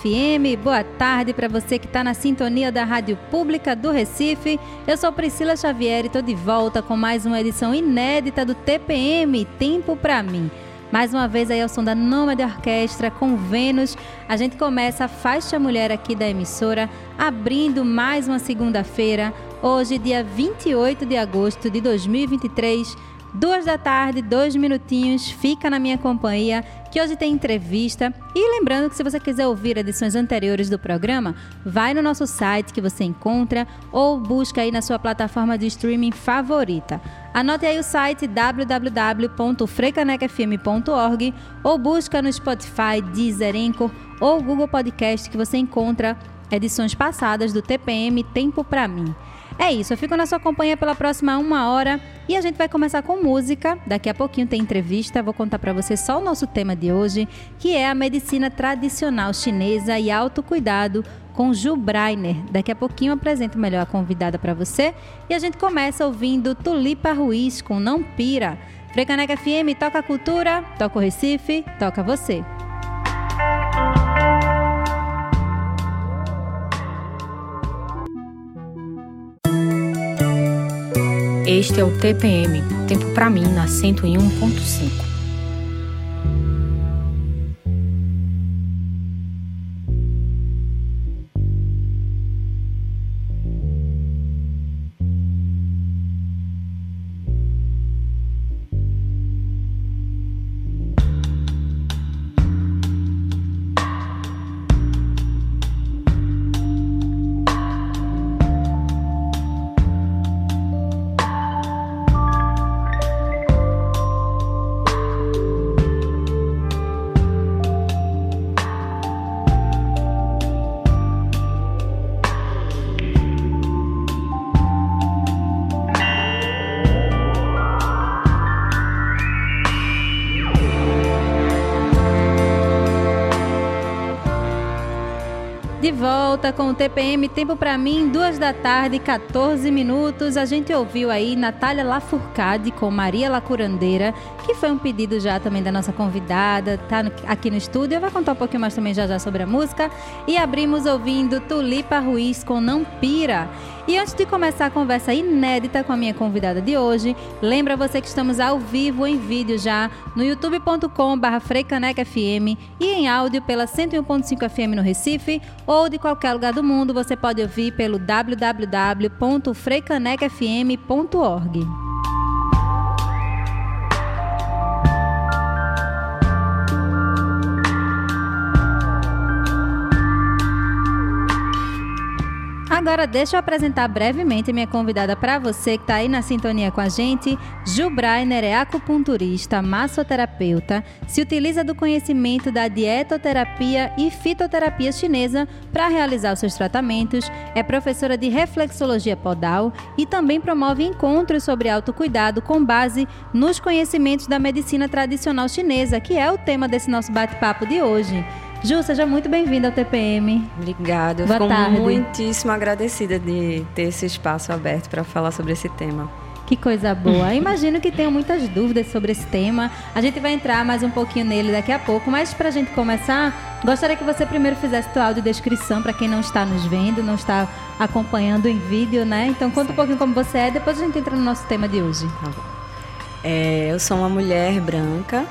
FM, boa tarde para você que está na sintonia da Rádio Pública do Recife. Eu sou Priscila Xavier e estou de volta com mais uma edição inédita do TPM Tempo para mim. Mais uma vez aí ao som da Nômade Orquestra com Vênus, a gente começa a faixa mulher aqui da emissora, abrindo mais uma segunda-feira, hoje dia 28 de agosto de 2023 Duas da tarde, dois minutinhos, fica na minha companhia, que hoje tem entrevista. E lembrando que se você quiser ouvir edições anteriores do programa, vai no nosso site que você encontra ou busca aí na sua plataforma de streaming favorita. Anote aí o site www.frecanecfm.org ou busca no Spotify, Deezer, Anchor ou Google Podcast que você encontra edições passadas do TPM Tempo para mim. É isso, eu fico na sua companhia pela próxima uma hora e a gente vai começar com música. Daqui a pouquinho tem entrevista, vou contar para você só o nosso tema de hoje, que é a medicina tradicional chinesa e autocuidado com Ju Breiner. Daqui a pouquinho eu apresento melhor a convidada para você e a gente começa ouvindo Tulipa Ruiz com Não Pira. Frecaneca FM toca a cultura, toca o Recife, toca você. Este é o TPM, tempo para mim na 101.5. volta com o TPM Tempo para mim, duas da tarde, 14 minutos. A gente ouviu aí Natália Lafourcade com Maria Lacurandeira, que foi um pedido já também da nossa convidada, tá aqui no estúdio. Vai contar um pouquinho mais também já já sobre a música. E abrimos ouvindo Tulipa Ruiz com Não Pira. E antes de começar a conversa inédita com a minha convidada de hoje, lembra você que estamos ao vivo em vídeo já no youtube.com/freicanecfm e em áudio pela 101.5 FM no Recife ou de qualquer lugar do mundo você pode ouvir pelo www.freicanecfm.org. Agora deixa eu apresentar brevemente minha convidada para você que está aí na sintonia com a gente. Ju Brainer é acupunturista, massoterapeuta, se utiliza do conhecimento da dietoterapia e fitoterapia chinesa para realizar seus tratamentos, é professora de reflexologia podal e também promove encontros sobre autocuidado com base nos conhecimentos da medicina tradicional chinesa, que é o tema desse nosso bate-papo de hoje. Ju, seja muito bem-vinda ao TPM. Obrigada. Eu Boa fico tarde. muitíssimo agradecida de ter esse espaço aberto para falar sobre esse tema. Que coisa boa. Imagino que tenham muitas dúvidas sobre esse tema. A gente vai entrar mais um pouquinho nele daqui a pouco, mas para a gente começar, gostaria que você primeiro fizesse tua audiodescrição para quem não está nos vendo, não está acompanhando em vídeo, né? Então conta certo. um pouquinho como você é, depois a gente entra no nosso tema de hoje. Tá bom. É, eu sou uma mulher branca,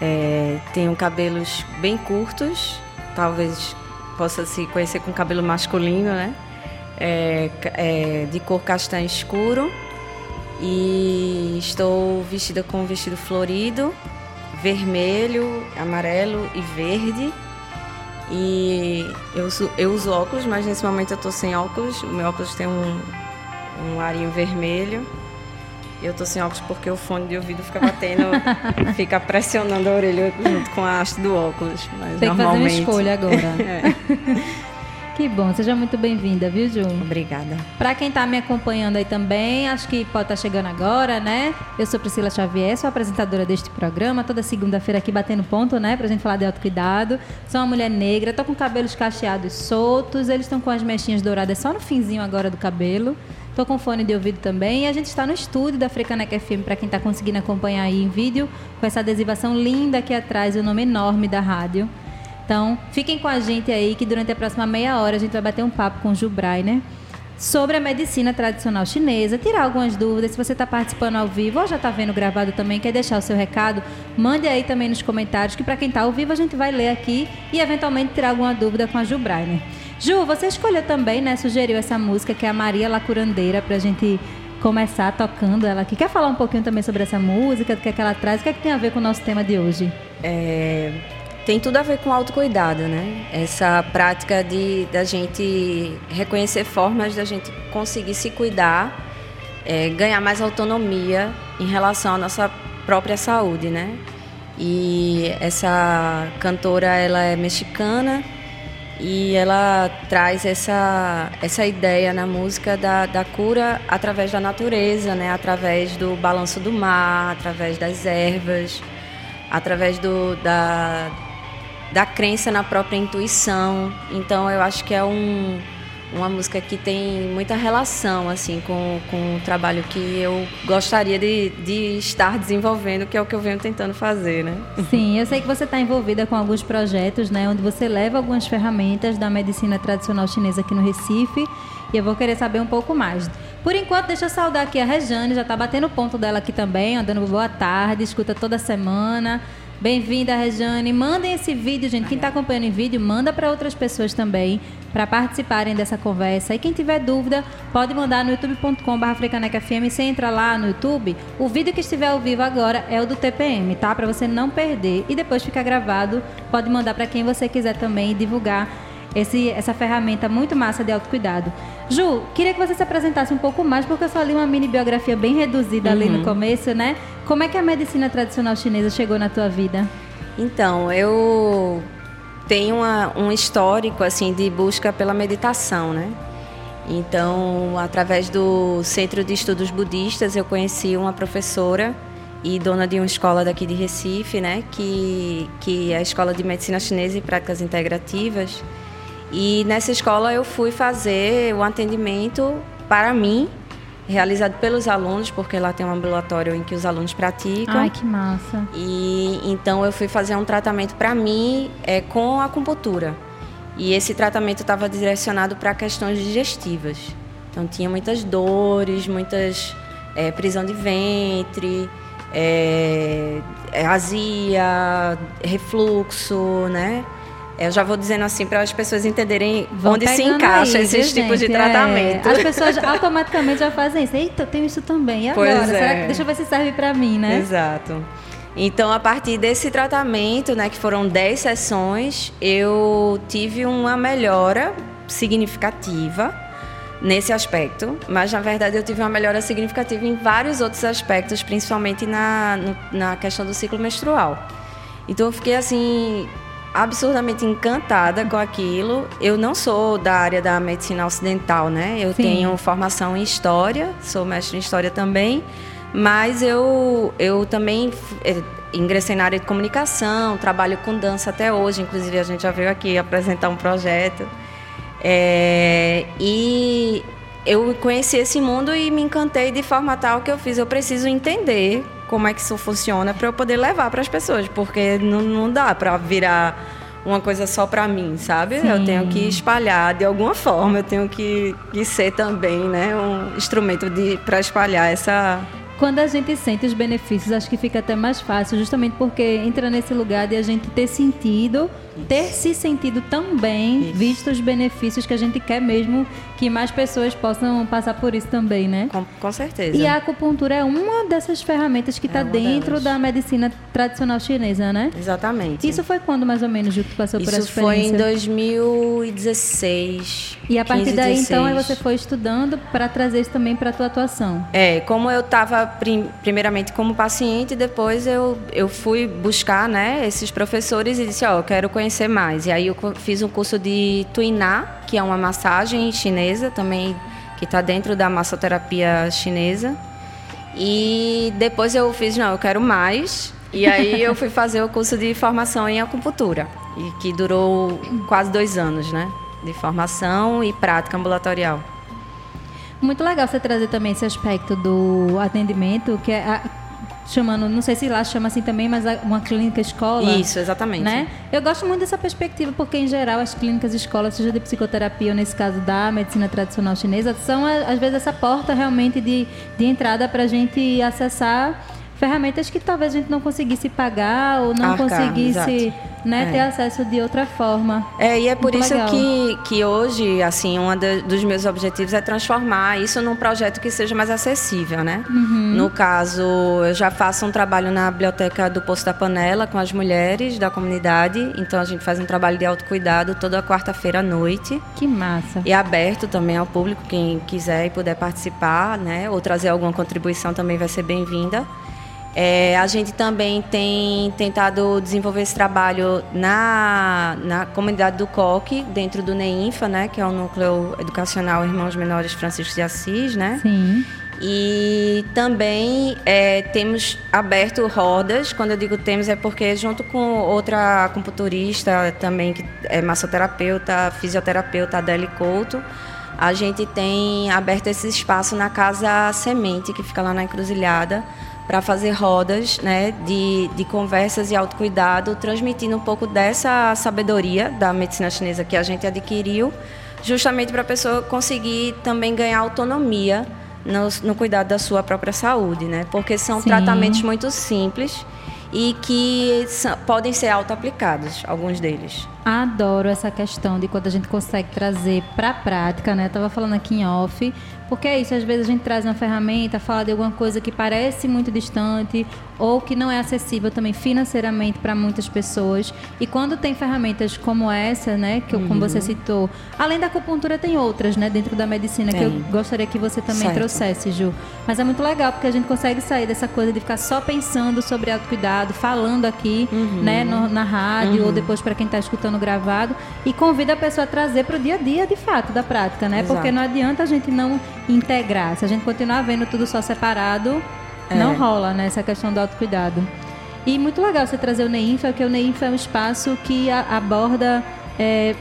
é, tenho cabelos bem curtos, talvez possa se conhecer com cabelo masculino, né? é, é, de cor castanho escuro e estou vestida com um vestido florido, vermelho, amarelo e verde. E eu uso, eu uso óculos, mas nesse momento eu estou sem óculos. O meu óculos tem um, um arinho vermelho. Eu tô sem óculos porque o fone de ouvido fica batendo, fica pressionando a orelha junto com a haste do óculos. Mas Tem que fazer uma escolha agora. é. Que bom, seja muito bem-vinda, viu, Ju? Obrigada. Para quem está me acompanhando aí também, acho que pode estar tá chegando agora, né? Eu sou Priscila Xavier, sou apresentadora deste programa, toda segunda-feira aqui batendo ponto, né? Pra gente falar de autocuidado. Sou uma mulher negra, tô com cabelos cacheados soltos, eles estão com as mechinhas douradas só no finzinho agora do cabelo. Tô com fone de ouvido também. E a gente está no estúdio da Frecanec FM, para quem está conseguindo acompanhar aí em vídeo, com essa adesivação linda aqui atrás, o nome enorme da rádio. Então, fiquem com a gente aí, que durante a próxima meia hora a gente vai bater um papo com o Jubrai, né? Sobre a medicina tradicional chinesa, tirar algumas dúvidas. Se você está participando ao vivo ou já está vendo gravado também, quer deixar o seu recado, mande aí também nos comentários, que para quem está ao vivo a gente vai ler aqui e eventualmente tirar alguma dúvida com a Jubrai, né? Ju, você escolheu também, né? Sugeriu essa música que é a Maria Lacurandeira para a gente começar tocando ela aqui. Quer falar um pouquinho também sobre essa música, do que, é que ela traz, o que, é que tem a ver com o nosso tema de hoje? É, tem tudo a ver com autocuidado, né? Essa prática de da gente reconhecer formas da gente conseguir se cuidar, é, ganhar mais autonomia em relação à nossa própria saúde, né? E essa cantora, ela é mexicana, e ela traz essa, essa ideia na música da, da cura através da natureza, né? através do balanço do mar, através das ervas, através do, da, da crença na própria intuição. Então eu acho que é um uma música que tem muita relação assim com, com o trabalho que eu gostaria de, de estar desenvolvendo, que é o que eu venho tentando fazer, né? Sim, eu sei que você está envolvida com alguns projetos, né, onde você leva algumas ferramentas da medicina tradicional chinesa aqui no Recife, e eu vou querer saber um pouco mais. Por enquanto, deixa eu saudar aqui a Rejane, já está batendo ponto dela aqui também, dando boa tarde, escuta toda semana. Bem-vinda, Rejane. Mandem esse vídeo, gente. Quem está acompanhando em vídeo, manda para outras pessoas também, para participarem dessa conversa. E quem tiver dúvida, pode mandar no youtube.com.br. Você entra lá no YouTube, o vídeo que estiver ao vivo agora é o do TPM, tá? Para você não perder. E depois fica gravado, pode mandar para quem você quiser também divulgar esse, essa ferramenta muito massa de autocuidado. Ju, queria que você se apresentasse um pouco mais, porque eu só li uma mini biografia bem reduzida uhum. ali no uhum. começo, né? Como é que a medicina tradicional chinesa chegou na tua vida? Então, eu tenho uma, um histórico assim de busca pela meditação, né? Então, através do Centro de Estudos Budistas, eu conheci uma professora e dona de uma escola daqui de Recife, né, que que é a Escola de Medicina Chinesa e Práticas Integrativas. E nessa escola eu fui fazer o atendimento para mim, realizado pelos alunos, porque lá tem um ambulatório em que os alunos praticam. Ai, que massa. E então eu fui fazer um tratamento para mim é, com acupuntura. E esse tratamento estava direcionado para questões digestivas. Então tinha muitas dores, muitas é, prisão de ventre, é, azia, refluxo, né? Eu já vou dizendo assim para as pessoas entenderem Vão onde se encaixa aí, esses tipos de é. tratamento. É. As pessoas automaticamente já fazem isso. Eita, eu tenho isso também. E agora? Pois Será que, é. deixa eu ver se serve para mim, né? Exato. Então, a partir desse tratamento, né, que foram 10 sessões, eu tive uma melhora significativa nesse aspecto, mas na verdade eu tive uma melhora significativa em vários outros aspectos, principalmente na, na questão do ciclo menstrual. Então eu fiquei assim absurdamente encantada com aquilo. Eu não sou da área da medicina ocidental, né? Eu Sim. tenho formação em história, sou mestre em história também, mas eu, eu também eh, ingressei na área de comunicação, trabalho com dança até hoje, inclusive a gente já veio aqui apresentar um projeto. É, e eu conheci esse mundo e me encantei de forma tal que eu fiz, eu preciso entender como é que isso funciona para eu poder levar para as pessoas, porque não, não dá para virar uma coisa só para mim, sabe? Sim. Eu tenho que espalhar de alguma forma, eu tenho que, que ser também, né, um instrumento de para espalhar essa quando a gente sente os benefícios, acho que fica até mais fácil, justamente porque entra nesse lugar de a gente ter sentido. Ter se sentido tão bem, Isso. visto os benefícios que a gente quer mesmo que mais pessoas possam passar por isso também, né? Com, com certeza. E a acupuntura é uma dessas ferramentas que está é dentro delas. da medicina tradicional chinesa, né? Exatamente. Isso foi quando mais ou menos, que passou isso por essa experiência? Isso foi em 2016. E a partir 15, daí, 16. então, você foi estudando para trazer isso também para a tua atuação? É, como eu estava primeiramente como paciente, depois eu, eu fui buscar né, esses professores e disse, ó, oh, eu quero conhecer mais. E aí eu fiz um curso de Tuiná, que é uma massagem chinesa também, que está dentro da massoterapia chinesa. E depois eu fiz, não, eu quero mais. E aí eu fui fazer o curso de formação em acupuntura, e que durou quase dois anos, né? De formação e prática ambulatorial. Muito legal você trazer também esse aspecto do atendimento, que é a, chamando, não sei se lá chama assim também, mas uma clínica escola. Isso, exatamente. Né? Eu gosto muito dessa perspectiva, porque em geral as clínicas escolas, seja de psicoterapia ou nesse caso da medicina tradicional chinesa, são às vezes essa porta realmente de, de entrada para a gente acessar ferramentas que talvez a gente não conseguisse pagar ou não Arcar, conseguisse né, é. ter acesso de outra forma. É, e é por Muito isso que, que hoje, assim, um dos meus objetivos é transformar isso num projeto que seja mais acessível, né? Uhum. No caso, eu já faço um trabalho na biblioteca do Poço da Panela com as mulheres da comunidade, então a gente faz um trabalho de autocuidado toda quarta-feira à noite. Que massa. E é aberto também ao público, quem quiser e puder participar, né, ou trazer alguma contribuição também vai ser bem-vinda. É, a gente também tem tentado desenvolver esse trabalho na, na comunidade do COC, dentro do NEINFA, né, que é o Núcleo Educacional Irmãos Menores Francisco de Assis, né? Sim. E também é, temos aberto rodas. Quando eu digo temos, é porque junto com outra acupunturista também, que é massoterapeuta, fisioterapeuta, Adele Couto, a gente tem aberto esse espaço na Casa Semente, que fica lá na Encruzilhada, para fazer rodas né, de, de conversas e autocuidado, transmitindo um pouco dessa sabedoria da medicina chinesa que a gente adquiriu, justamente para a pessoa conseguir também ganhar autonomia no, no, cuidado da sua própria saúde, né? Porque são Sim. tratamentos muito simples e que são, podem ser auto-aplicados, alguns deles. Adoro essa questão de quando a gente consegue trazer para a prática, né? Eu tava falando aqui em off, porque é isso, às vezes a gente traz uma ferramenta, fala de alguma coisa que parece muito distante ou que não é acessível também financeiramente para muitas pessoas. E quando tem ferramentas como essa, né, que uhum. como você citou, além da acupuntura tem outras, né, dentro da medicina que eu gostaria que você também certo. trouxesse, Ju. Mas é muito legal porque a gente consegue sair dessa coisa de ficar só pensando sobre autocuidado, falando aqui, uhum. né, no, na rádio uhum. ou depois para quem está escutando gravado e convida a pessoa a trazer para o dia a dia, de fato, da prática, né? Exato. Porque não adianta a gente não integrar. Se a gente continuar vendo tudo só separado, é. não rola, né? Essa questão do autocuidado. E muito legal você trazer o NEINFA, porque o NEINFA é um espaço que a, aborda. É,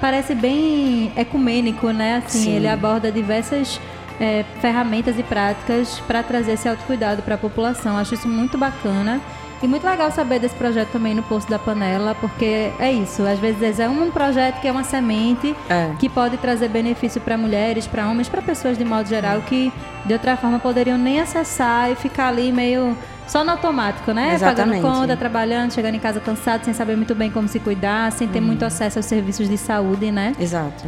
parece bem ecumênico, né? Assim, Sim. ele aborda diversas é, ferramentas e práticas para trazer esse autocuidado para a população. Acho isso muito bacana. E muito legal saber desse projeto também no Poço da Panela, porque é isso. Às vezes é um projeto que é uma semente é. que pode trazer benefício para mulheres, para homens, para pessoas de modo geral que de outra forma poderiam nem acessar e ficar ali meio só no automático, né? Exatamente. Pagando conta, trabalhando, chegando em casa cansado, sem saber muito bem como se cuidar, sem ter hum. muito acesso aos serviços de saúde, né? Exato.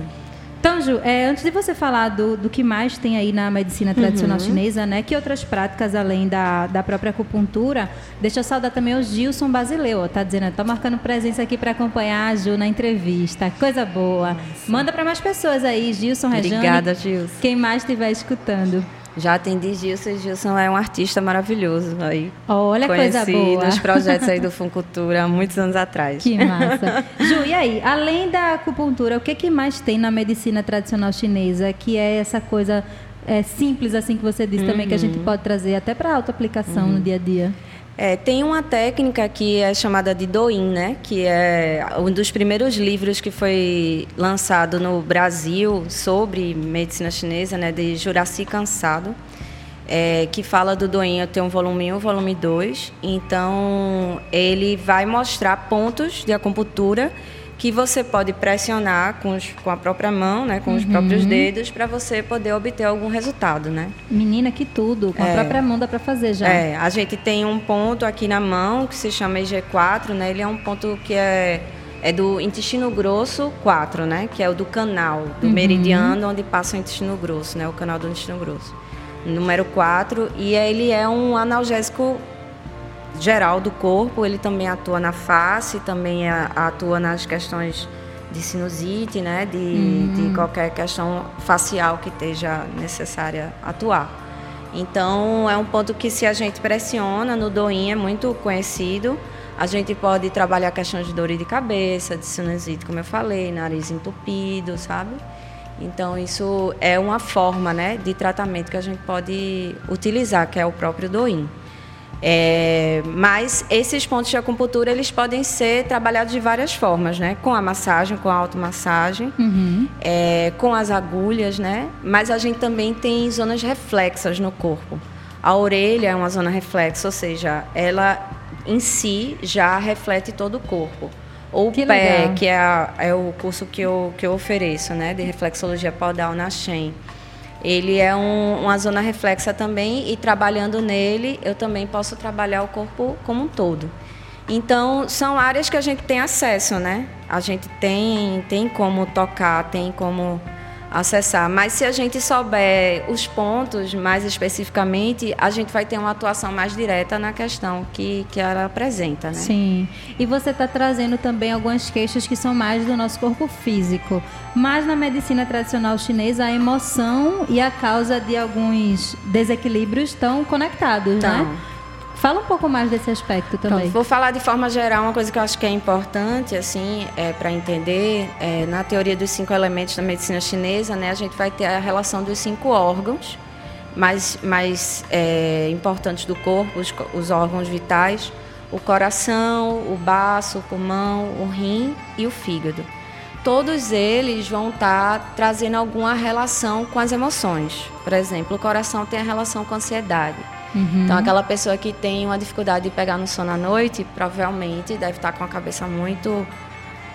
Então, Ju, é, antes de você falar do, do que mais tem aí na medicina tradicional uhum. chinesa, né? Que outras práticas além da, da própria acupuntura, deixa eu saudar também o Gilson Basileu, tá dizendo, tá marcando presença aqui para acompanhar a Ju na entrevista. Coisa boa. Manda para mais pessoas aí, Gilson, Rejane. Obrigada, Gilson. Quem mais estiver escutando. Já atendi Gilson e Gilson é um artista maravilhoso. Aí Olha, Conheci coisa boa. nos projetos aí do Funcultura há muitos anos atrás. Que massa. Ju, e aí, além da acupuntura, o que, que mais tem na medicina tradicional chinesa, que é essa coisa é, simples, assim que você disse uhum. também, que a gente uhum. pode trazer até para auto-aplicação uhum. no dia a dia? É, tem uma técnica que é chamada de Doin, né? Que é um dos primeiros livros que foi lançado no Brasil sobre medicina chinesa, né? De Juraci Cansado, é, que fala do Doin. Eu tenho um volume 1 volume 2. Então, ele vai mostrar pontos de acupuntura que você pode pressionar com, os, com a própria mão, né, com uhum. os próprios dedos, para você poder obter algum resultado, né? Menina, que tudo! Com é, a própria mão dá para fazer já. É, a gente tem um ponto aqui na mão que se chama EG4, né? Ele é um ponto que é, é do intestino grosso 4, né? Que é o do canal, do uhum. meridiano onde passa o intestino grosso, né? O canal do intestino grosso. Número 4, e ele é um analgésico geral do corpo, ele também atua na face, também atua nas questões de sinusite, né, de, uhum. de qualquer questão facial que esteja necessária atuar. Então, é um ponto que se a gente pressiona no doim, é muito conhecido. A gente pode trabalhar questões de dor de cabeça, de sinusite, como eu falei, nariz entupido, sabe? Então, isso é uma forma né, de tratamento que a gente pode utilizar, que é o próprio doim. É, mas esses pontos de acupuntura eles podem ser trabalhados de várias formas, né? Com a massagem, com a automassagem, uhum. é, com as agulhas, né? Mas a gente também tem zonas reflexas no corpo. A orelha é uma zona reflexa, ou seja, ela em si já reflete todo o corpo. Ou o pé, legal. que é, a, é, o curso que eu, que eu ofereço, né? De reflexologia podal na Shen. Ele é um, uma zona reflexa também e trabalhando nele, eu também posso trabalhar o corpo como um todo. Então, são áreas que a gente tem acesso, né? A gente tem, tem como tocar, tem como acessar. Mas se a gente souber os pontos mais especificamente, a gente vai ter uma atuação mais direta na questão que, que ela apresenta, né? Sim. E você está trazendo também algumas queixas que são mais do nosso corpo físico. Mas na medicina tradicional chinesa, a emoção e a causa de alguns desequilíbrios estão conectados, então, né? Fala um pouco mais desse aspecto também. Pronto, vou falar de forma geral uma coisa que eu acho que é importante, assim, é, para entender. É, na teoria dos cinco elementos da medicina chinesa, né, a gente vai ter a relação dos cinco órgãos mais, mais é, importantes do corpo, os, os órgãos vitais: o coração, o baço, o pulmão, o rim e o fígado. Todos eles vão estar tá trazendo alguma relação com as emoções. Por exemplo, o coração tem a relação com a ansiedade Uhum. Então, aquela pessoa que tem uma dificuldade de pegar no sono à noite, provavelmente deve estar com a cabeça muito.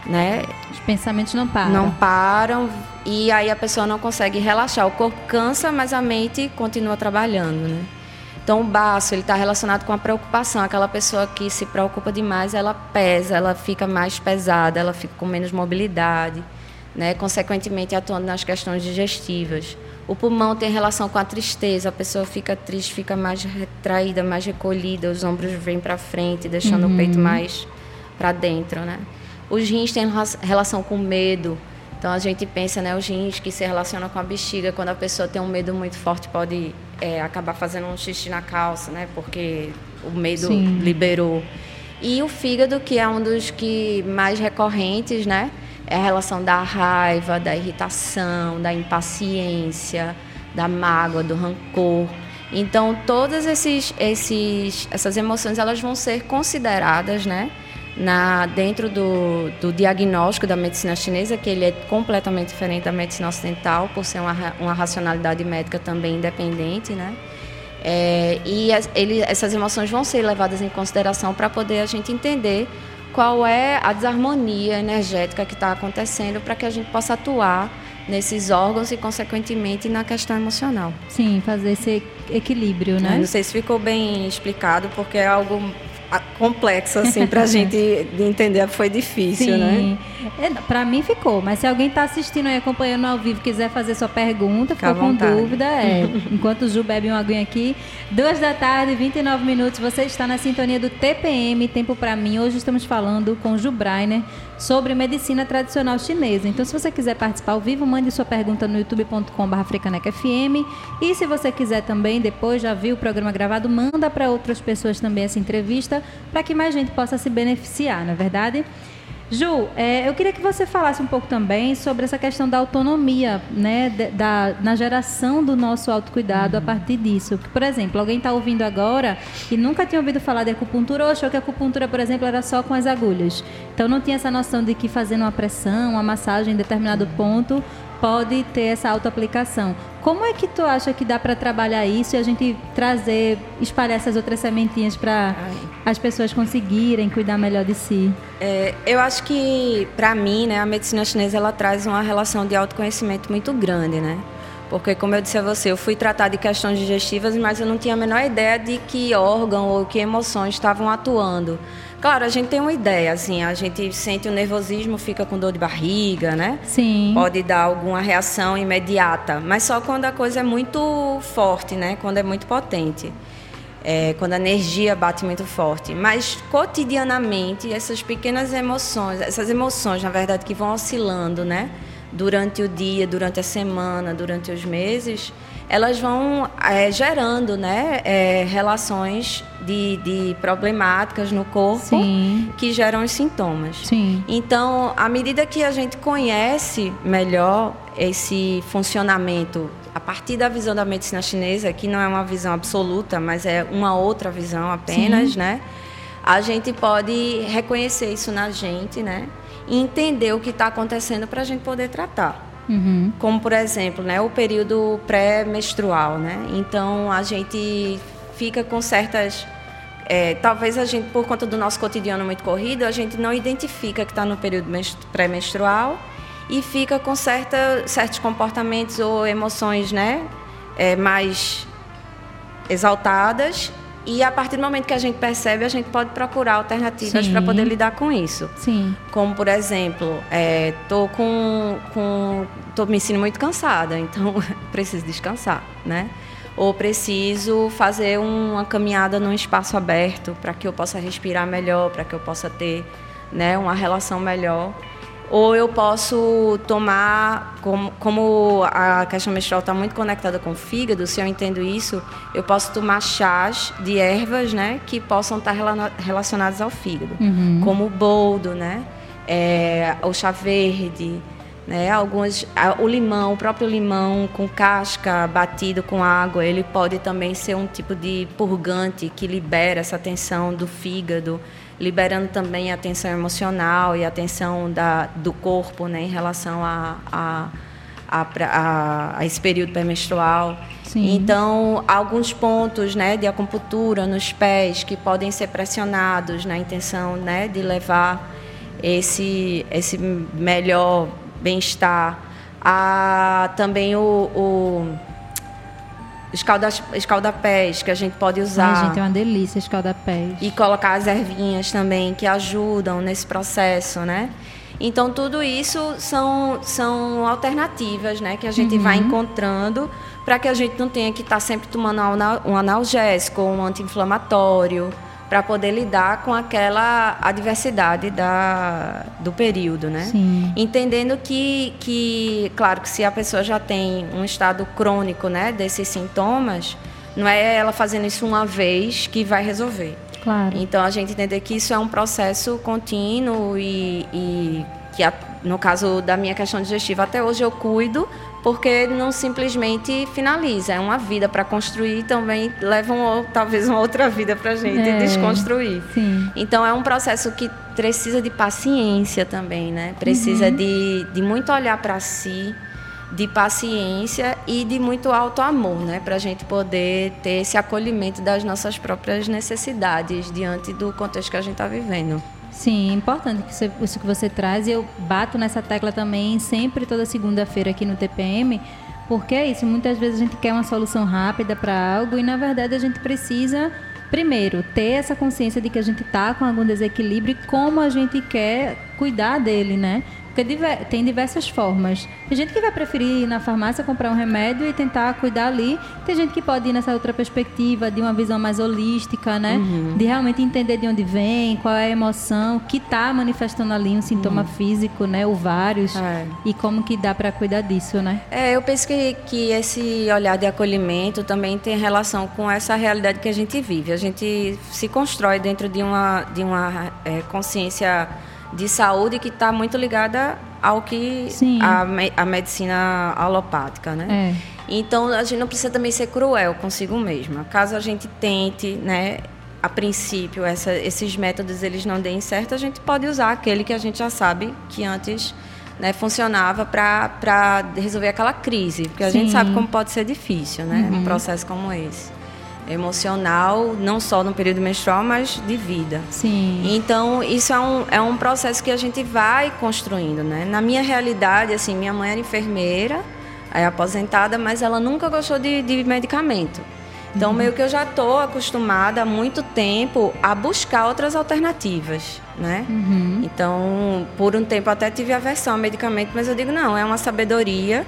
Né? Os pensamentos não param. Não param e aí a pessoa não consegue relaxar. O corpo cansa, mas a mente continua trabalhando, né? Então o baço está relacionado com a preocupação. Aquela pessoa que se preocupa demais, ela pesa, ela fica mais pesada, ela fica com menos mobilidade, né? Consequentemente atuando nas questões digestivas. O pulmão tem relação com a tristeza, a pessoa fica triste, fica mais retraída, mais recolhida, os ombros vêm para frente, deixando uhum. o peito mais para dentro, né? Os rins têm relação com medo. Então a gente pensa, né, os rins que se relacionam com a bexiga, quando a pessoa tem um medo muito forte pode é, acabar fazendo um xixi na calça, né? Porque o medo Sim. liberou. E o fígado, que é um dos que mais recorrentes, né? É a relação da raiva, da irritação, da impaciência, da mágoa, do rancor. Então, todas esses, esses, essas emoções elas vão ser consideradas, né, na, dentro do, do diagnóstico da medicina chinesa, que ele é completamente diferente da medicina ocidental, por ser uma, uma racionalidade médica também independente, né? É, e as, ele, essas emoções vão ser levadas em consideração para poder a gente entender qual é a desarmonia energética que está acontecendo para que a gente possa atuar nesses órgãos e, consequentemente, na questão emocional. Sim, fazer esse equilíbrio, né? não sei se ficou bem explicado, porque é algo complexo assim para a gente entender foi difícil, né? Sim. né? Para mim ficou, mas se alguém está assistindo e acompanhando ao vivo quiser fazer sua pergunta, ficou com dúvida, é. Enquanto o Ju bebe uma aguinha aqui, duas da tarde, 29 minutos, você está na sintonia do TPM Tempo para mim. Hoje estamos falando com o Ju Brainer sobre medicina tradicional chinesa. Então, se você quiser participar ao vivo, mande sua pergunta no youtube.com/africanecfm e se você quiser também depois já viu o programa gravado, manda para outras pessoas também essa entrevista para que mais gente possa se beneficiar, não é verdade? Ju, é, eu queria que você falasse um pouco também sobre essa questão da autonomia, né, da, na geração do nosso autocuidado uhum. a partir disso. Por exemplo, alguém está ouvindo agora e nunca tinha ouvido falar de acupuntura ou achou que a acupuntura, por exemplo, era só com as agulhas. Então não tinha essa noção de que fazendo uma pressão, uma massagem em determinado uhum. ponto pode ter essa autoaplicação. Como é que tu acha que dá para trabalhar isso e a gente trazer, espalhar essas outras sementinhas para as pessoas conseguirem cuidar melhor de si? É, eu acho que, para mim, né, a medicina chinesa ela traz uma relação de autoconhecimento muito grande, né? Porque, como eu disse a você, eu fui tratar de questões digestivas, mas eu não tinha a menor ideia de que órgão ou que emoções estavam atuando. Claro, a gente tem uma ideia, assim, a gente sente o nervosismo, fica com dor de barriga, né? Sim. Pode dar alguma reação imediata, mas só quando a coisa é muito forte, né? Quando é muito potente. É, quando a energia bate muito forte. Mas cotidianamente, essas pequenas emoções, essas emoções, na verdade, que vão oscilando, né? durante o dia, durante a semana, durante os meses, elas vão é, gerando né, é, relações de, de, problemáticas no corpo Sim. que geram os sintomas. Sim. Então, à medida que a gente conhece melhor esse funcionamento a partir da visão da medicina chinesa, que não é uma visão absoluta, mas é uma outra visão apenas, Sim. né? A gente pode reconhecer isso na gente, né? e entender o que está acontecendo para a gente poder tratar. Uhum. Como, por exemplo, né, o período pré-menstrual. Né? Então, a gente fica com certas. É, talvez a gente, por conta do nosso cotidiano muito corrido, a gente não identifica que está no período pré-menstrual e fica com certa, certos comportamentos ou emoções né, é, mais exaltadas e a partir do momento que a gente percebe, a gente pode procurar alternativas para poder lidar com isso. Sim. Como, por exemplo, é, com, com. tô me sentindo muito cansada, então preciso descansar, né? Ou preciso fazer uma caminhada num espaço aberto para que eu possa respirar melhor, para que eu possa ter né, uma relação melhor ou eu posso tomar, como, como a questão menstrual está muito conectada com o fígado, se eu entendo isso, eu posso tomar chás de ervas, né, que possam estar relacionadas ao fígado, uhum. como o boldo, né, é, o chá verde, né, algumas, o limão, o próprio limão com casca batido com água, ele pode também ser um tipo de purgante que libera essa tensão do fígado liberando também a tensão emocional e a tensão da, do corpo né, em relação a, a, a, a, a esse período pré-menstrual. Então, alguns pontos né, de acupuntura nos pés que podem ser pressionados na intenção né, de levar esse, esse melhor bem-estar. Há também o, o escalda, escaldapés que a gente pode usar. Ai, gente, é uma delícia escaldapés. E colocar as ervinhas também que ajudam nesse processo, né? Então tudo isso são, são alternativas, né, que a gente uhum. vai encontrando para que a gente não tenha que estar tá sempre tomando um analgésico ou um anti-inflamatório para poder lidar com aquela adversidade da, do período, né? Sim. Entendendo que, que, claro, que se a pessoa já tem um estado crônico, né, desses sintomas, não é ela fazendo isso uma vez que vai resolver. Claro. Então a gente entender que isso é um processo contínuo e, e que a, no caso da minha questão digestiva até hoje eu cuido porque não simplesmente finaliza, é uma vida para construir também leva um, talvez uma outra vida para a gente é, desconstruir. Sim. Então é um processo que precisa de paciência também, né? Precisa uhum. de, de muito olhar para si, de paciência e de muito alto amor, né? Para a gente poder ter esse acolhimento das nossas próprias necessidades diante do contexto que a gente está vivendo. Sim, é importante que você, isso que você traz. E eu bato nessa tecla também sempre toda segunda-feira aqui no TPM, porque é isso. Muitas vezes a gente quer uma solução rápida para algo e na verdade a gente precisa primeiro ter essa consciência de que a gente está com algum desequilíbrio e como a gente quer cuidar dele, né? Porque tem diversas formas. Tem gente que vai preferir ir na farmácia comprar um remédio e tentar cuidar ali. Tem gente que pode ir nessa outra perspectiva, de uma visão mais holística, né? Uhum. De realmente entender de onde vem, qual é a emoção, que está manifestando ali um sintoma uhum. físico, né? Ou vários. É. E como que dá para cuidar disso, né? É, eu penso que, que esse olhar de acolhimento também tem relação com essa realidade que a gente vive. A gente se constrói dentro de uma, de uma é, consciência de saúde que está muito ligada ao que a, a, medicina alopática, né? É. Então a gente não precisa também ser cruel consigo mesma. Caso a gente tente, né, a princípio essa, esses métodos eles não deem certo, a gente pode usar aquele que a gente já sabe que antes né, funcionava para resolver aquela crise, porque a Sim. gente sabe como pode ser difícil, né, Uhum. um processo como esse, emocional, não só no período menstrual, mas de vida. Sim. Então, isso é um, é um processo que a gente vai construindo, né? Na minha realidade, assim, minha mãe era enfermeira, é aposentada, mas ela nunca gostou de, de medicamento. Então, meio que eu já estou acostumada há muito tempo a buscar outras alternativas, né? Uhum. Então, por um tempo até tive aversão ao medicamento, mas eu digo, não, é uma sabedoria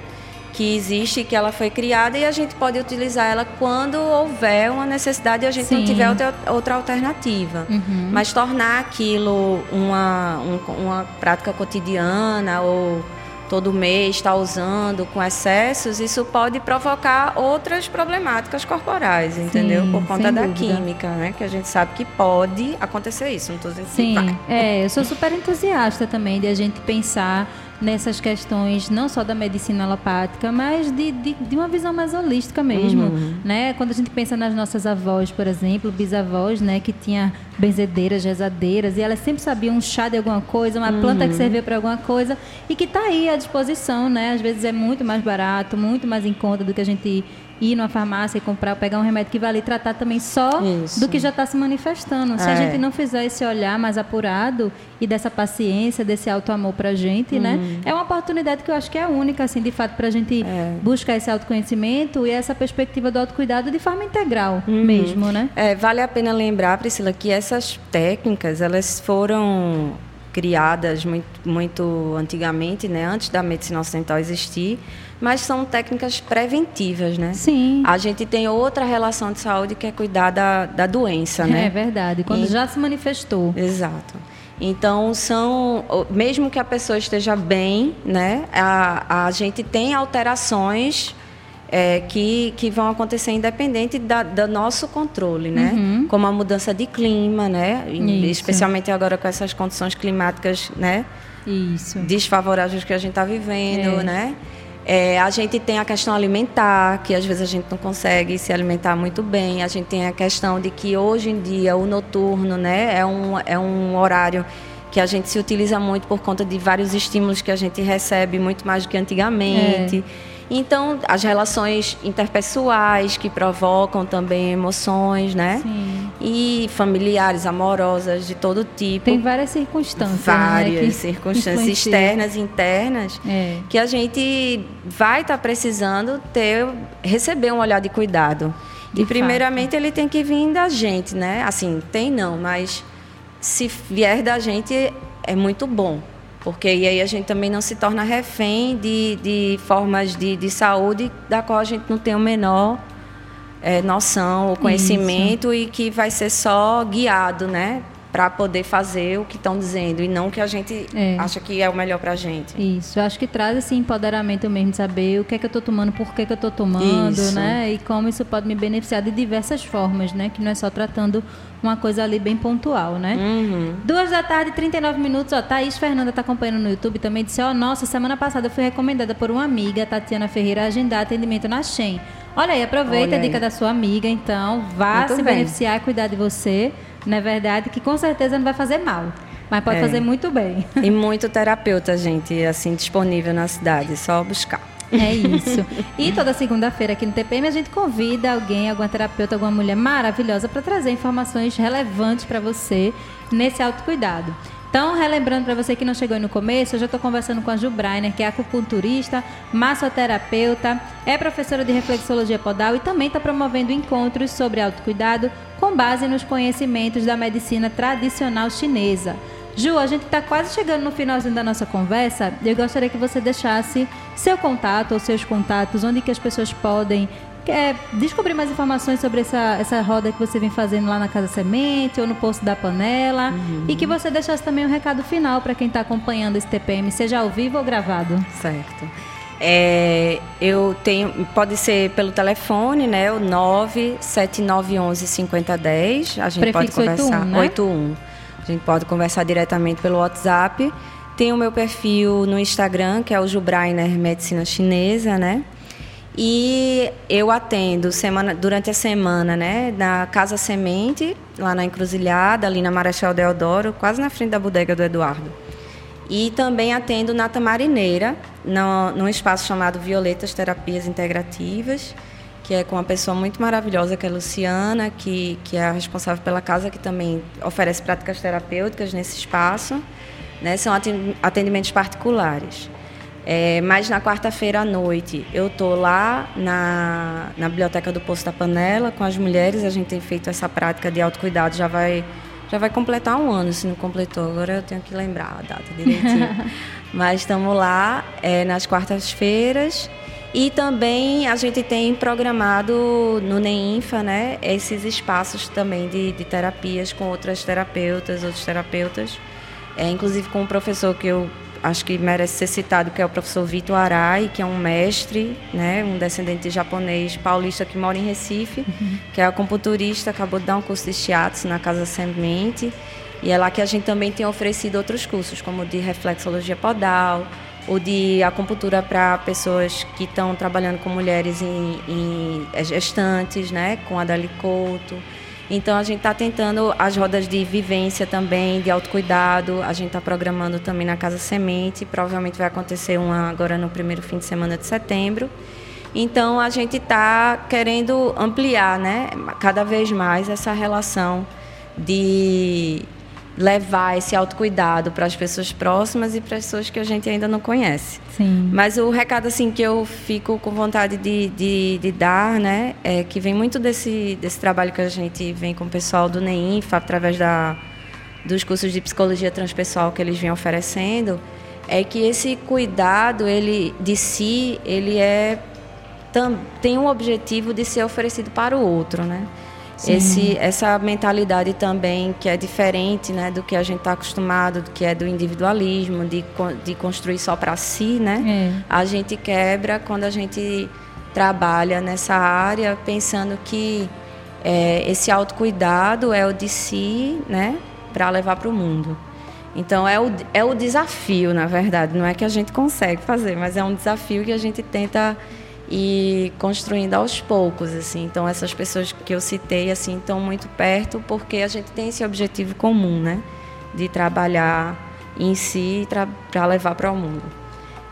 que existe, que ela foi criada e a gente pode utilizar ela quando houver uma necessidade e a gente Sim. não tiver outra, outra alternativa. Uhum. Mas tornar aquilo uma, um- uma prática cotidiana ou todo mês estar usando com excessos, isso pode provocar outras problemáticas corporais, entendeu? Sim, Por conta da dúvida. química, né? Que a gente sabe que pode acontecer isso. Não estou dizendo que Sim, vai. é, eu sou super entusiasta também de a gente pensar nessas questões não só da medicina alopática, mas de, de, de uma visão mais holística mesmo, Uhum. né? Quando a gente pensa nas nossas avós, por exemplo, bisavós, né, que tinha benzedeiras, rezadeiras, e elas sempre sabiam um chá de alguma coisa, uma planta Uhum. que servia para alguma coisa e que está aí à disposição, né? Às vezes é muito mais barato, muito mais em conta do que a gente ir numa farmácia e comprar, pegar um remédio que vai ali tratar também só Isso. do que já está se manifestando. Se a É. gente não fizer esse olhar mais apurado e dessa paciência, desse alto amor pra gente, né? Uhum. É uma oportunidade que eu acho que é única, assim, de fato, pra gente É. buscar esse autoconhecimento e essa perspectiva do autocuidado de forma integral Uhum. mesmo, né? É, vale a pena lembrar, Priscila, que essas técnicas elas foram criadas muito, muito antigamente, né, antes da medicina ocidental existir, mas são técnicas preventivas, né? Sim. A gente tem outra relação de saúde que é cuidar da, da doença, É né? verdade. Quando E- já se manifestou. Exato. Então, são. Mesmo que a pessoa esteja bem, né? A, a gente tem alterações é, que, que vão acontecer independente da, do nosso controle, né? Uhum. Como a mudança de clima, né? Isso. Especialmente agora com essas condições climáticas, né? Isso. desfavoráveis que a gente está vivendo, É. né? É, a gente tem a questão alimentar, que às vezes a gente não consegue se alimentar muito bem. A gente tem a questão de que hoje em dia o noturno, né, é um, é um horário que a gente se utiliza muito por conta de vários estímulos que a gente recebe muito mais do que antigamente. Então, as relações interpessoais que provocam também emoções, né? Sim. E familiares, amorosas, de todo tipo Tem várias circunstâncias. várias né, circunstâncias externas e internas É. que a gente vai estar precisando ter receber um olhar de cuidado. De e primeiramente ele tem que vir da gente, né? Assim, tem não, mas se vier da gente é muito bom. Porque aí a gente também não se torna refém de, de formas de, de saúde da qual a gente não tem o menor eh, noção ou conhecimento e que vai ser só guiado, né? Para poder fazer o que estão dizendo e não o que a gente É. acha que é o melhor para a gente. Isso, eu acho que traz esse empoderamento mesmo de saber o que é que eu estou tomando, por que, que eu estou tomando, Isso. né? E como isso pode me beneficiar de diversas formas, né? Que não é só tratando uma coisa ali bem pontual, né? Uhum. Duas da tarde, 39 minutos. Ó, Thaís Fernanda tá acompanhando no YouTube também. Disse: Ó, nossa, semana passada eu fui recomendada por uma amiga, Tatiana Ferreira, a agendar atendimento na Shen. Olha aí, aproveita Olha a dica aí. da sua amiga, então. Vá Muito se bem. beneficiar, cuidar de você. Não é verdade? Que com certeza não vai fazer mal. Mas pode É. fazer muito bem. E muito terapeuta, gente, assim, disponível na cidade, só buscar. É isso. E toda segunda-feira aqui no TPM a gente convida alguém, alguma terapeuta, alguma mulher maravilhosa para trazer informações relevantes para você nesse autocuidado. Então, relembrando para você que não chegou aí no começo, eu já estou conversando com a Ju Brainer, que é acupunturista, massoterapeuta, é professora de reflexologia podal e também está promovendo encontros sobre autocuidado com base nos conhecimentos da medicina tradicional chinesa. Ju, a gente está quase chegando no finalzinho da nossa conversa eu gostaria que você deixasse seu contato ou seus contatos, onde que as pessoas podem descobrir mais informações sobre essa, essa roda que você vem fazendo lá na Casa Semente ou no Poço da Panela e que você deixasse também um recado final para quem está acompanhando esse TPM, seja ao vivo ou gravado. Certo. É, eu tenho, pode ser pelo telefone, né? O 97911 5010. A gente pode Prefixo conversar. 81, né? 81. A gente pode conversar diretamente pelo WhatsApp. Tem o meu perfil no Instagram, que é o Jubrainer Medicina Chinesa, né? E eu atendo semana, durante a semana, né, na Casa Semente, lá na Encruzilhada, ali na Marechal Deodoro, quase na frente da bodega do Eduardo. E também atendo na Tamarineira, no, num espaço chamado Violetas Terapias Integrativas, que é com uma pessoa muito maravilhosa, que é a Luciana, que, que é a responsável pela casa, que também oferece práticas terapêuticas nesse espaço. Né? São atendimentos particulares. É, mas na quarta-feira à noite eu estou lá na, na Biblioteca do Poço da Panela com as mulheres. A gente tem feito essa prática de autocuidado, já vai, já vai completar um ano, se não completou. Agora eu tenho que lembrar a data direitinho. mas estamos lá é, nas quartas-feiras. E também a gente tem programado no NEINFA né, esses espaços também de, de terapias com outras terapeutas, outros terapeutas. É, inclusive com um professor que eu acho que merece ser citado, que é o professor Vitor Arai, que é um mestre, né, um descendente de japonês paulista que mora em Recife, uhum. que é acupunturista, acabou de dar um curso de shiatsu na Casa Semente. E é lá que a gente também tem oferecido outros cursos, como de reflexologia podal, ou de acupuntura para pessoas que estão trabalhando com mulheres em, em gestantes, né, com a Dali Couto. Então a gente está tentando as rodas de vivência também, de autocuidado. A gente está programando também na Casa Semente. Provavelmente vai acontecer uma agora no primeiro fim de semana de setembro. Então a gente está querendo ampliar, né, cada vez mais essa relação de levar esse autocuidado para as pessoas próximas e para as pessoas que a gente ainda não conhece. Sim. Mas o recado assim que eu fico com vontade de, de, de, dar, né, é que vem muito desse, desse trabalho que a gente vem com o pessoal do NEINFA, através da, dos cursos de psicologia transpessoal que eles vêm oferecendo, é que esse cuidado ele de si, ele é tem um objetivo de ser oferecido para o outro, né? Esse, essa mentalidade também que é diferente né, do que a gente está acostumado, que é do individualismo, de, de construir só para si, né? É. A gente quebra quando a gente trabalha nessa área pensando que é, esse autocuidado é o de si, né, para levar para o mundo. Então é o, é o desafio, na verdade. Não é que a gente consegue fazer, mas é um desafio que a gente tenta e construindo aos poucos assim então essas pessoas que eu citei assim estão muito perto porque a gente tem esse objetivo comum né de trabalhar em si para levar para o mundo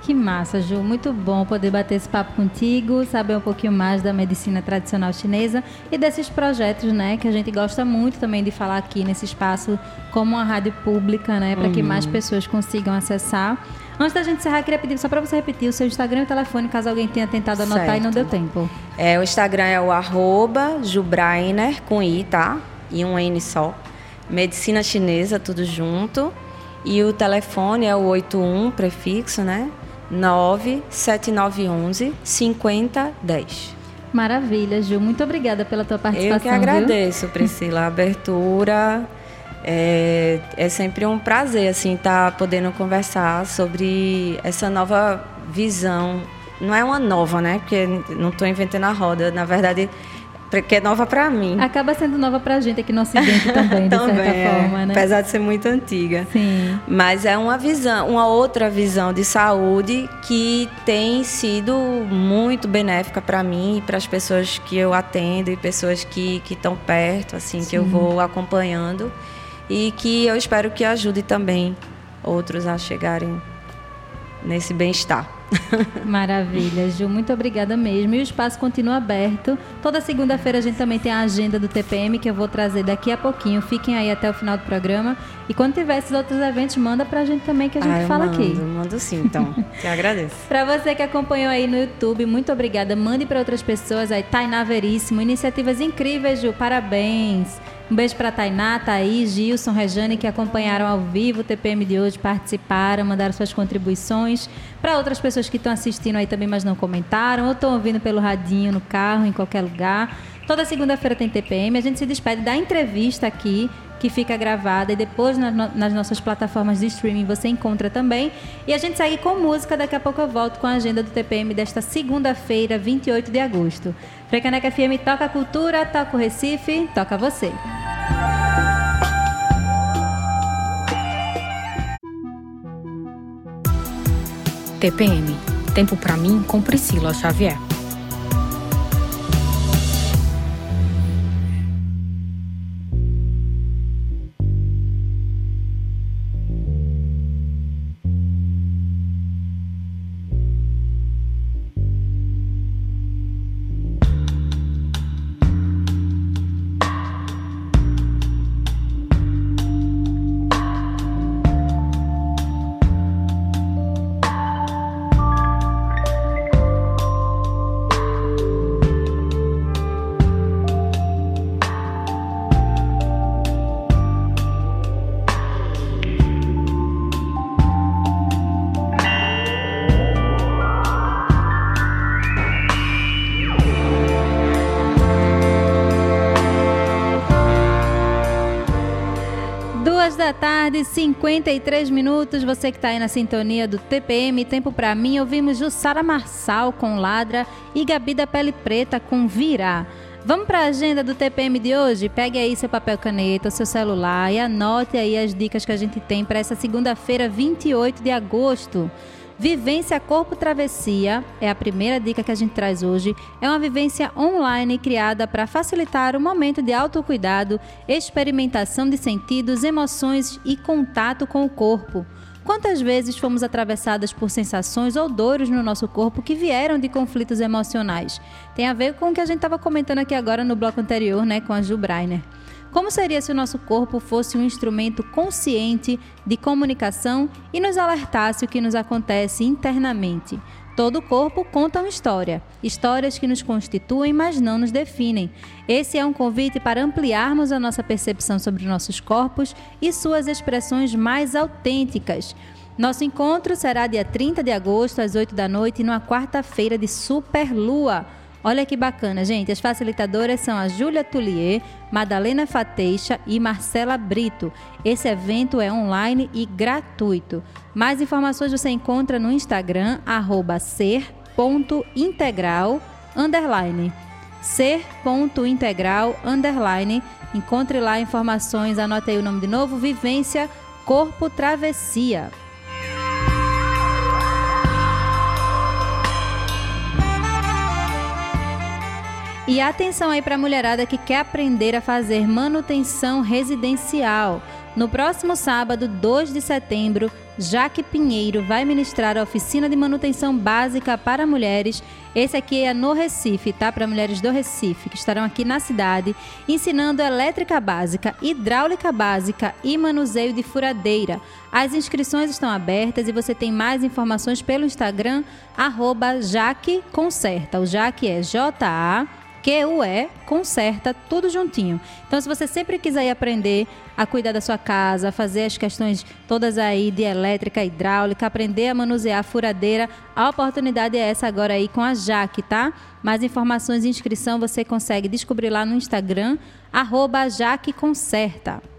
que massa, Ju. Muito bom poder bater esse papo contigo, saber um pouquinho mais da medicina tradicional chinesa e desses projetos, né, que a gente gosta muito também de falar aqui nesse espaço como uma rádio pública, né, para uhum. que mais pessoas consigam acessar. Antes da gente encerrar, queria pedir só para você repetir o seu Instagram e o telefone, caso alguém tenha tentado anotar certo. e não deu tempo. É, o Instagram é o arroba Jubrainer, com I, tá? E um N só. Medicina Chinesa, tudo junto. E o telefone é o 81, prefixo, né? 97911 5010. Maravilha, Gil. Muito obrigada pela tua participação. Eu que agradeço, viu? Priscila, a abertura. É, é sempre um prazer assim estar tá podendo conversar sobre essa nova visão. Não é uma nova, né? Porque não estou inventando a roda. Na verdade, que é nova para mim. Acaba sendo nova para a gente aqui no Ocidente também, de também, certa é. forma, né? Apesar de ser muito antiga. Sim. Mas é uma visão, uma outra visão de saúde que tem sido muito benéfica para mim e para as pessoas que eu atendo e pessoas que estão perto, assim, Sim. que eu vou acompanhando e que eu espero que ajude também outros a chegarem nesse bem-estar. Maravilha, Ju. Muito obrigada mesmo. E o espaço continua aberto. Toda segunda-feira a gente também tem a agenda do TPM que eu vou trazer daqui a pouquinho. Fiquem aí até o final do programa. E quando tiver esses outros eventos, manda pra gente também que a gente ah, fala mando, aqui. Mando sim, então. Te agradeço. pra você que acompanhou aí no YouTube, muito obrigada. Mande para outras pessoas aí. Tainá Veríssimo. Iniciativas incríveis, Ju. Parabéns. Um beijo para Tainá, Thaís, Gilson, Rejane, que acompanharam ao vivo o TPM de hoje, participaram, mandaram suas contribuições. Para outras pessoas que estão assistindo aí também, mas não comentaram, ou estão ouvindo pelo radinho, no carro, em qualquer lugar. Toda segunda-feira tem TPM. A gente se despede da entrevista aqui, que fica gravada, e depois nas nossas plataformas de streaming você encontra também. E a gente segue com música. Daqui a pouco eu volto com a agenda do TPM desta segunda-feira, 28 de agosto. Frecaneca FM toca cultura, toca o Recife, toca você. TPM Tempo para mim com Priscila Xavier. Da tarde, 53 minutos. Você que está aí na sintonia do TPM, tempo para mim. Ouvimos Jussara Marçal com Ladra e Gabi da Pele Preta com Virá. Vamos para a agenda do TPM de hoje? Pegue aí seu papel caneta, seu celular e anote aí as dicas que a gente tem para essa segunda-feira, 28 de agosto. Vivência Corpo Travessia é a primeira dica que a gente traz hoje. É uma vivência online criada para facilitar o momento de autocuidado, experimentação de sentidos, emoções e contato com o corpo. Quantas vezes fomos atravessadas por sensações ou dores no nosso corpo que vieram de conflitos emocionais? Tem a ver com o que a gente estava comentando aqui agora no bloco anterior, né, com a Ju Breiner. Como seria se o nosso corpo fosse um instrumento consciente de comunicação e nos alertasse o que nos acontece internamente? Todo corpo conta uma história, histórias que nos constituem, mas não nos definem. Esse é um convite para ampliarmos a nossa percepção sobre nossos corpos e suas expressões mais autênticas. Nosso encontro será dia 30 de agosto, às 8 da noite, numa quarta-feira de superlua. Olha que bacana, gente. As facilitadoras são a Júlia Tullier, Madalena Fateixa e Marcela Brito. Esse evento é online e gratuito. Mais informações você encontra no Instagram, ser.integral, underline. Ser.integral, underline. Encontre lá informações, anote aí o nome de novo, Vivência Corpo Travessia. E atenção aí para a mulherada que quer aprender a fazer manutenção residencial. No próximo sábado, 2 de setembro, Jaque Pinheiro vai ministrar a oficina de manutenção básica para mulheres. Esse aqui é no Recife, tá? Para mulheres do Recife, que estarão aqui na cidade, ensinando elétrica básica, hidráulica básica e manuseio de furadeira. As inscrições estão abertas e você tem mais informações pelo Instagram, arroba Jaque. O Jaque é J-A Q-U-E, conserta, tudo juntinho. Então, se você sempre quiser aprender a cuidar da sua casa, fazer as questões todas aí de elétrica, hidráulica, aprender a manusear a furadeira, a oportunidade é essa agora aí com a Jaque, tá? Mais informações e inscrição você consegue descobrir lá no Instagram, arroba Jaque Conserta.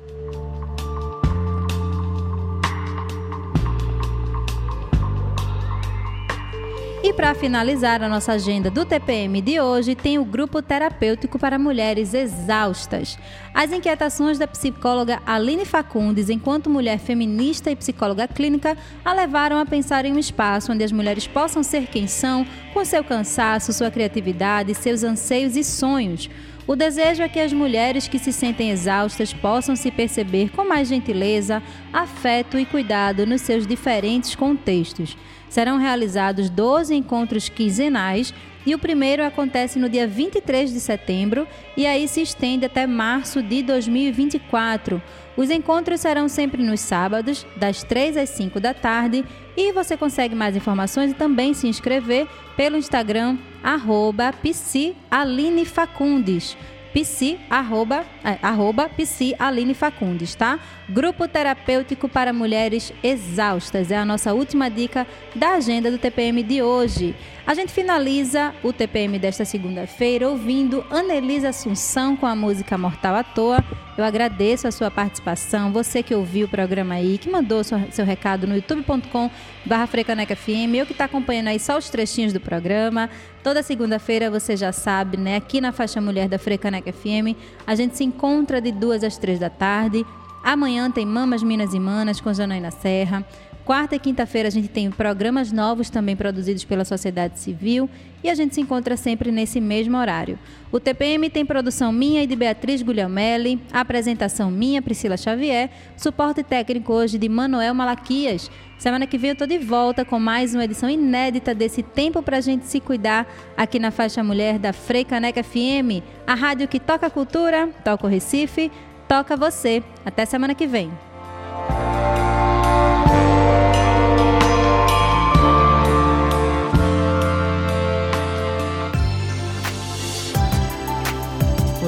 E para finalizar a nossa agenda do TPM de hoje, tem o grupo terapêutico para mulheres exaustas. As inquietações da psicóloga Aline Facundes, enquanto mulher feminista e psicóloga clínica, a levaram a pensar em um espaço onde as mulheres possam ser quem são, com seu cansaço, sua criatividade, seus anseios e sonhos. O desejo é que as mulheres que se sentem exaustas possam se perceber com mais gentileza, afeto e cuidado nos seus diferentes contextos. Serão realizados 12 encontros quinzenais e o primeiro acontece no dia 23 de setembro e aí se estende até março de 2024. Os encontros serão sempre nos sábados, das 3 às 5 da tarde, e você consegue mais informações e também se inscrever pelo Instagram, arroba Facundes psi, arroba, é, arroba psi Aline Facundes, tá? Grupo terapêutico para mulheres exaustas é a nossa última dica da agenda do TPM de hoje. A gente finaliza o TPM desta segunda-feira ouvindo Anelisa Assunção com a música Mortal à Toa. Eu agradeço a sua participação, você que ouviu o programa aí, que mandou seu, seu recado no youtube.com barra eu que está acompanhando aí só os trechinhos do programa. Toda segunda-feira, você já sabe, né? Aqui na faixa mulher da Frecaneca FM, a gente se encontra de duas às três da tarde. Amanhã tem Mamas, Minas e Manas com Janaína Serra. Quarta e quinta-feira a gente tem programas novos também produzidos pela sociedade civil e a gente se encontra sempre nesse mesmo horário. O TPM tem produção minha e de Beatriz Guglielmelli, apresentação minha, Priscila Xavier, suporte técnico hoje de Manuel Malaquias. Semana que vem eu tô de volta com mais uma edição inédita desse tempo para a gente se cuidar aqui na faixa mulher da Freicaneca FM, a rádio que toca a cultura, toca o Recife, toca você. Até semana que vem.